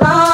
Ram.